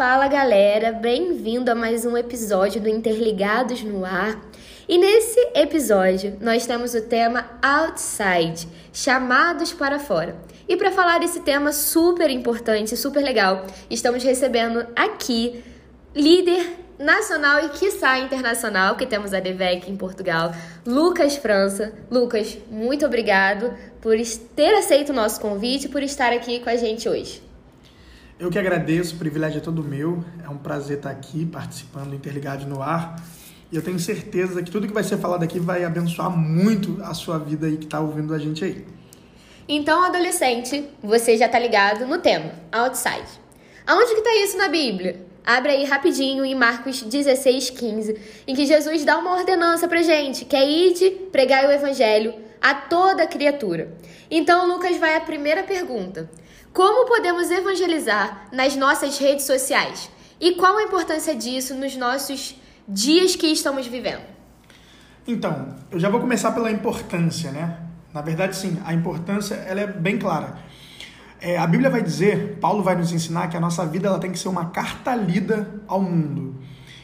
Fala galera, bem-vindo a mais um episódio do Interligados no Ar. E nesse episódio nós temos o tema Outside, chamados para fora. E para falar desse tema super importante, super legal, estamos recebendo aqui líder nacional e quiçá internacional, que temos a DEVEC em Portugal, Lucas França. Lucas, muito obrigado por ter aceito o nosso convite e por estar aqui com a gente hoje. Eu que agradeço, o privilégio é todo meu. É um prazer estar aqui participando do Interligado no Ar. E eu tenho certeza que tudo que vai ser falado aqui vai abençoar muito a sua vida aí que está ouvindo a gente aí. Então, adolescente, você já está ligado no tema, outside. Aonde que está isso na Bíblia? Abre aí rapidinho em Marcos 16, 15, em que Jesus dá uma ordenança pra gente, que é ir pregar o evangelho a toda criatura. Então, Lucas vai à primeira pergunta. Como podemos evangelizar nas nossas redes sociais? E qual a importância disso nos nossos dias que estamos vivendo? Então, eu já vou começar pela importância, né? Na verdade, sim, a importância ela é bem clara. É, a Bíblia vai dizer, Paulo vai nos ensinar que a nossa vida ela tem que ser uma carta lida ao mundo.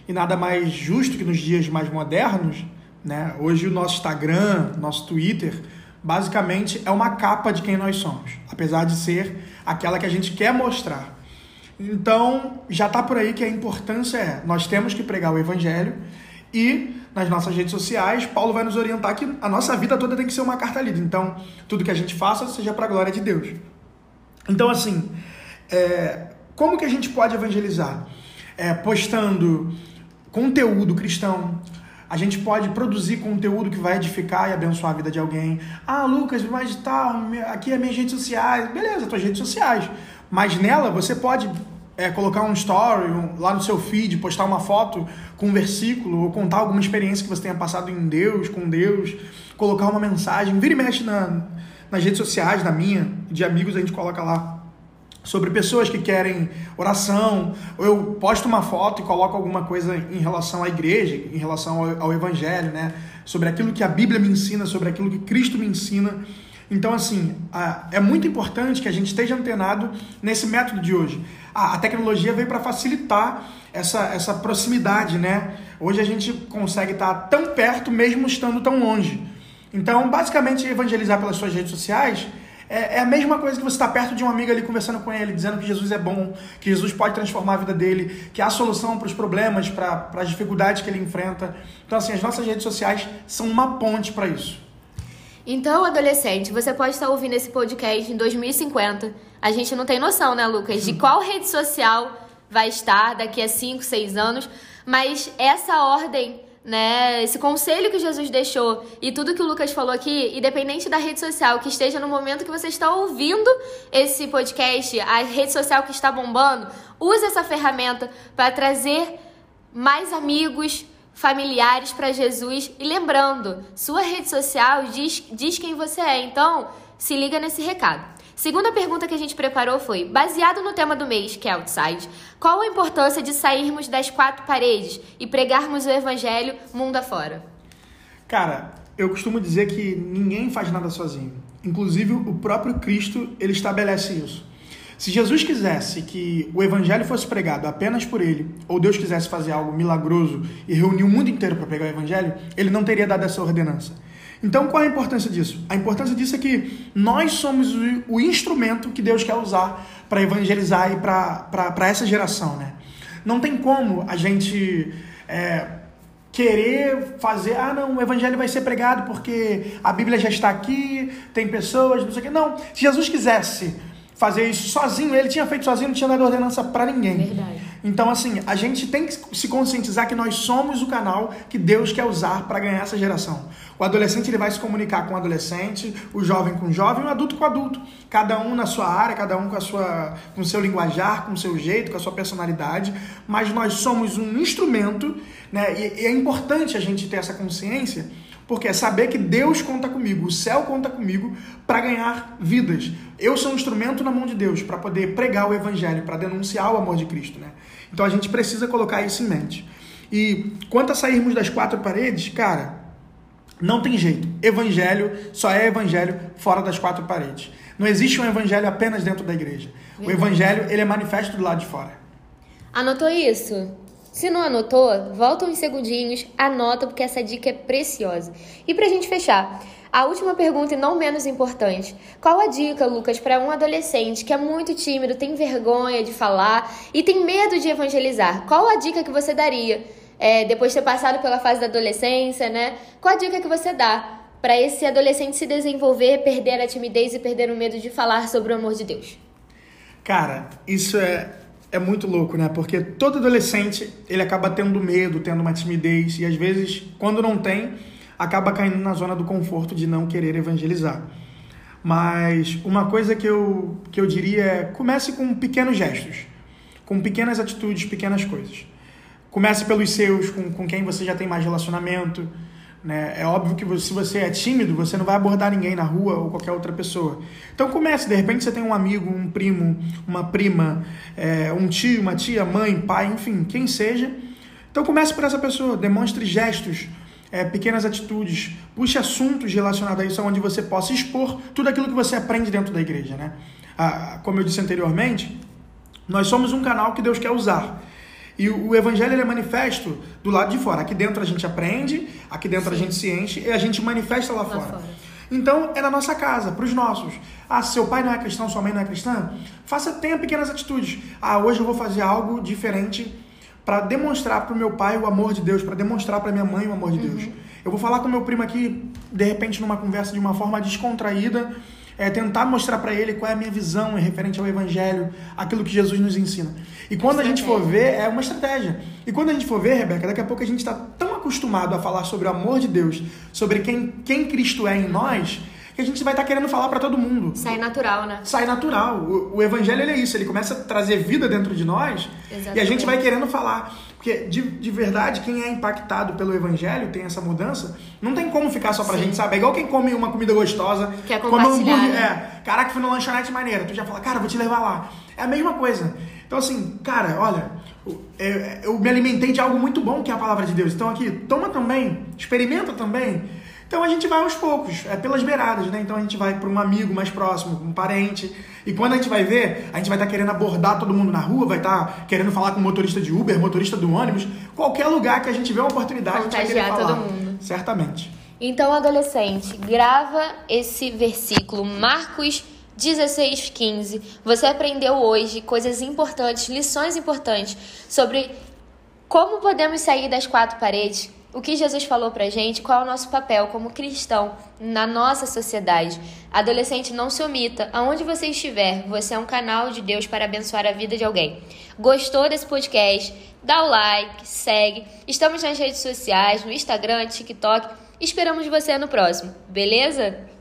E nada mais justo que nos dias mais modernos, né? Hoje o nosso Instagram, nosso Twitter, basicamente é uma capa de quem nós somos, apesar de ser aquela que a gente quer mostrar. Então, já está por aí que a importância é, nós temos que pregar o evangelho e nas nossas redes sociais, Paulo vai nos orientar que a nossa vida toda tem que ser uma carta lida. Então, tudo que a gente faça seja para a glória de Deus. Então, assim, é, como que a gente pode evangelizar? É, postando conteúdo cristão. A gente pode produzir conteúdo que vai edificar e abençoar a vida de alguém. Ah, Lucas, mas tá, aqui é minhas redes sociais. Beleza, tuas redes sociais. Mas nela você pode é, colocar um story um, lá no seu feed, postar uma foto com um versículo, ou contar alguma experiência que você tenha passado em Deus, com Deus, colocar uma mensagem. Vira e mexe na, nas redes sociais, na minha, de amigos, a gente coloca lá sobre pessoas que querem oração, ou eu posto uma foto e coloco alguma coisa em relação à igreja, em relação ao, ao, evangelho, né? Sobre aquilo que a Bíblia me ensina, sobre aquilo que Cristo me ensina. Então, assim, a, é muito importante que a gente esteja antenado nesse método de hoje. A, a tecnologia veio para facilitar essa, essa proximidade, né? Hoje a gente consegue estar tão perto mesmo estando tão longe. Então, basicamente, evangelizar pelas suas redes sociais é, é, a mesma coisa que você estar perto de um amigo ali conversando com ele, dizendo que Jesus é bom, que Jesus pode transformar a vida dele, que há solução para os problemas, para as dificuldades que ele enfrenta. Então, assim, as nossas redes sociais são uma ponte para isso. Então, adolescente, você pode estar ouvindo esse podcast em 2050. A gente não tem noção, né, Lucas, de qual rede social vai estar daqui a 5, 6 anos, mas essa ordem né? Esse conselho que Jesus deixou e tudo que o Lucas falou aqui, independente da rede social que esteja no momento que você está ouvindo esse podcast, a rede social que está bombando, use essa ferramenta para trazer mais amigos, familiares para Jesus e lembrando, sua rede social diz, diz quem você é. Então, se liga nesse recado. Segunda pergunta que a gente preparou foi: baseado no tema do mês, que é outside, qual a importância de sairmos das quatro paredes e pregarmos o evangelho mundo afora? Cara, eu costumo dizer que ninguém faz nada sozinho. Inclusive o próprio Cristo, ele estabelece isso. Se Jesus quisesse que o evangelho fosse pregado apenas por ele, ou Deus quisesse fazer algo milagroso e reunir o mundo inteiro para pregar o evangelho, ele não teria dado essa ordenança. Então, qual é a importância disso? A importância disso é que nós somos o, instrumento que Deus quer usar para evangelizar e para essa geração, né? Não tem como a gente é, querer fazer, ah, não, o evangelho vai ser pregado porque a Bíblia já está aqui, tem pessoas, não sei o quê. Não, se Jesus quisesse fazer isso sozinho, ele tinha feito sozinho, não tinha dado ordenança para ninguém. Verdade. Então, assim, a gente tem que se conscientizar que nós somos o canal que Deus quer usar para ganhar essa geração. O adolescente ele vai se comunicar com o adolescente, o jovem com o jovem, o adulto com o adulto. Cada um na sua área, cada um com, a sua, com o seu linguajar, com o seu jeito, com a sua personalidade. Mas nós somos um instrumento, né? E, e é importante a gente ter essa consciência porque é saber que Deus conta comigo, o céu conta comigo para ganhar vidas. Eu sou um instrumento na mão de Deus para poder pregar o evangelho, para denunciar o amor de Cristo, né? Então a gente precisa colocar isso em mente. E quanto a sairmos das quatro paredes, cara, não tem jeito. Evangelho só é evangelho fora das quatro paredes. Não existe um evangelho apenas dentro da igreja. Verdade. O evangelho ele é manifesto do lado de fora. Anotou isso? Se não anotou, volta uns segundinhos, anota porque essa dica é preciosa. E pra gente fechar, a última pergunta e não menos importante. Qual a dica, Lucas, para um adolescente que é muito tímido, tem vergonha de falar e tem medo de evangelizar? Qual a dica que você daria? É, depois de ter passado pela fase da adolescência, né? Qual a dica que você dá para esse adolescente se desenvolver, perder a timidez e perder o medo de falar sobre o amor de Deus? Cara, isso é, é muito louco, né? Porque todo adolescente, ele acaba tendo medo, tendo uma timidez, e às vezes, quando não tem, acaba caindo na zona do conforto de não querer evangelizar. Mas uma coisa que eu, que eu diria é comece com pequenos gestos, com pequenas atitudes, pequenas coisas. Comece pelos seus, com, com quem você já tem mais relacionamento. Né? É óbvio que se você é tímido, você não vai abordar ninguém na rua ou qualquer outra pessoa. Então comece, de repente você tem um amigo, um primo, uma prima, é, um tio, uma tia, mãe, pai, enfim, quem seja. Então comece por essa pessoa, demonstre gestos, é, pequenas atitudes, puxe assuntos relacionados a isso, onde você possa expor tudo aquilo que você aprende dentro da igreja. Né? Ah, como eu disse anteriormente, nós somos um canal que Deus quer usar. E o, o evangelho é manifesto do lado de fora. Aqui dentro a gente aprende, aqui dentro Sim. a gente se enche e a gente manifesta lá, lá fora. fora. Então é na nossa casa, para os nossos. Ah, seu pai não é cristão, sua mãe não é cristã? Faça, tenha pequenas atitudes. Ah, hoje eu vou fazer algo diferente para demonstrar para o meu pai o amor de Deus, para demonstrar para minha mãe o amor de Deus. Uhum. Eu vou falar com meu primo aqui, de repente, numa conversa de uma forma descontraída, é tentar mostrar para ele qual é a minha visão referente ao evangelho, aquilo que Jesus nos ensina. E quando a gente for ver, é uma estratégia. E quando a gente for ver, Rebeca, daqui a pouco a gente está tão acostumado a falar sobre o amor de Deus, sobre quem, quem Cristo é em nós, que a gente vai estar tá querendo falar para todo mundo. Sai natural, né? Sai natural. O, o evangelho é isso, ele começa a trazer vida dentro de nós Exatamente. e a gente vai querendo falar. Porque, de, de verdade, quem é impactado pelo evangelho, tem essa mudança, não tem como ficar só pra Sim. gente, sabe? É igual quem come uma comida gostosa, Quer come um hambúrguer. Né? É, caraca, fui numa lanchonete maneira. Tu já fala, cara, vou te levar lá. É a mesma coisa. Então, assim, cara, olha, eu, eu me alimentei de algo muito bom que é a palavra de Deus. Então, aqui, toma também, experimenta também. Então a gente vai aos poucos, é pelas beiradas, né? Então a gente vai para um amigo mais próximo, um parente. E quando a gente vai ver, a gente vai estar tá querendo abordar todo mundo na rua, vai estar tá querendo falar com o motorista de Uber, motorista do ônibus, qualquer lugar que a gente vê uma oportunidade, Contagiar a gente vai todo mundo. Certamente. Então, adolescente, grava esse versículo, Marcos 16, 15. Você aprendeu hoje coisas importantes, lições importantes sobre como podemos sair das quatro paredes, o que Jesus falou pra gente, qual é o nosso papel como cristão na nossa sociedade. Adolescente, não se omita. Aonde você estiver, você é um canal de Deus para abençoar a vida de alguém. Gostou desse podcast? Dá o like, segue. Estamos nas redes sociais, no Instagram, TikTok. Esperamos você no próximo, beleza?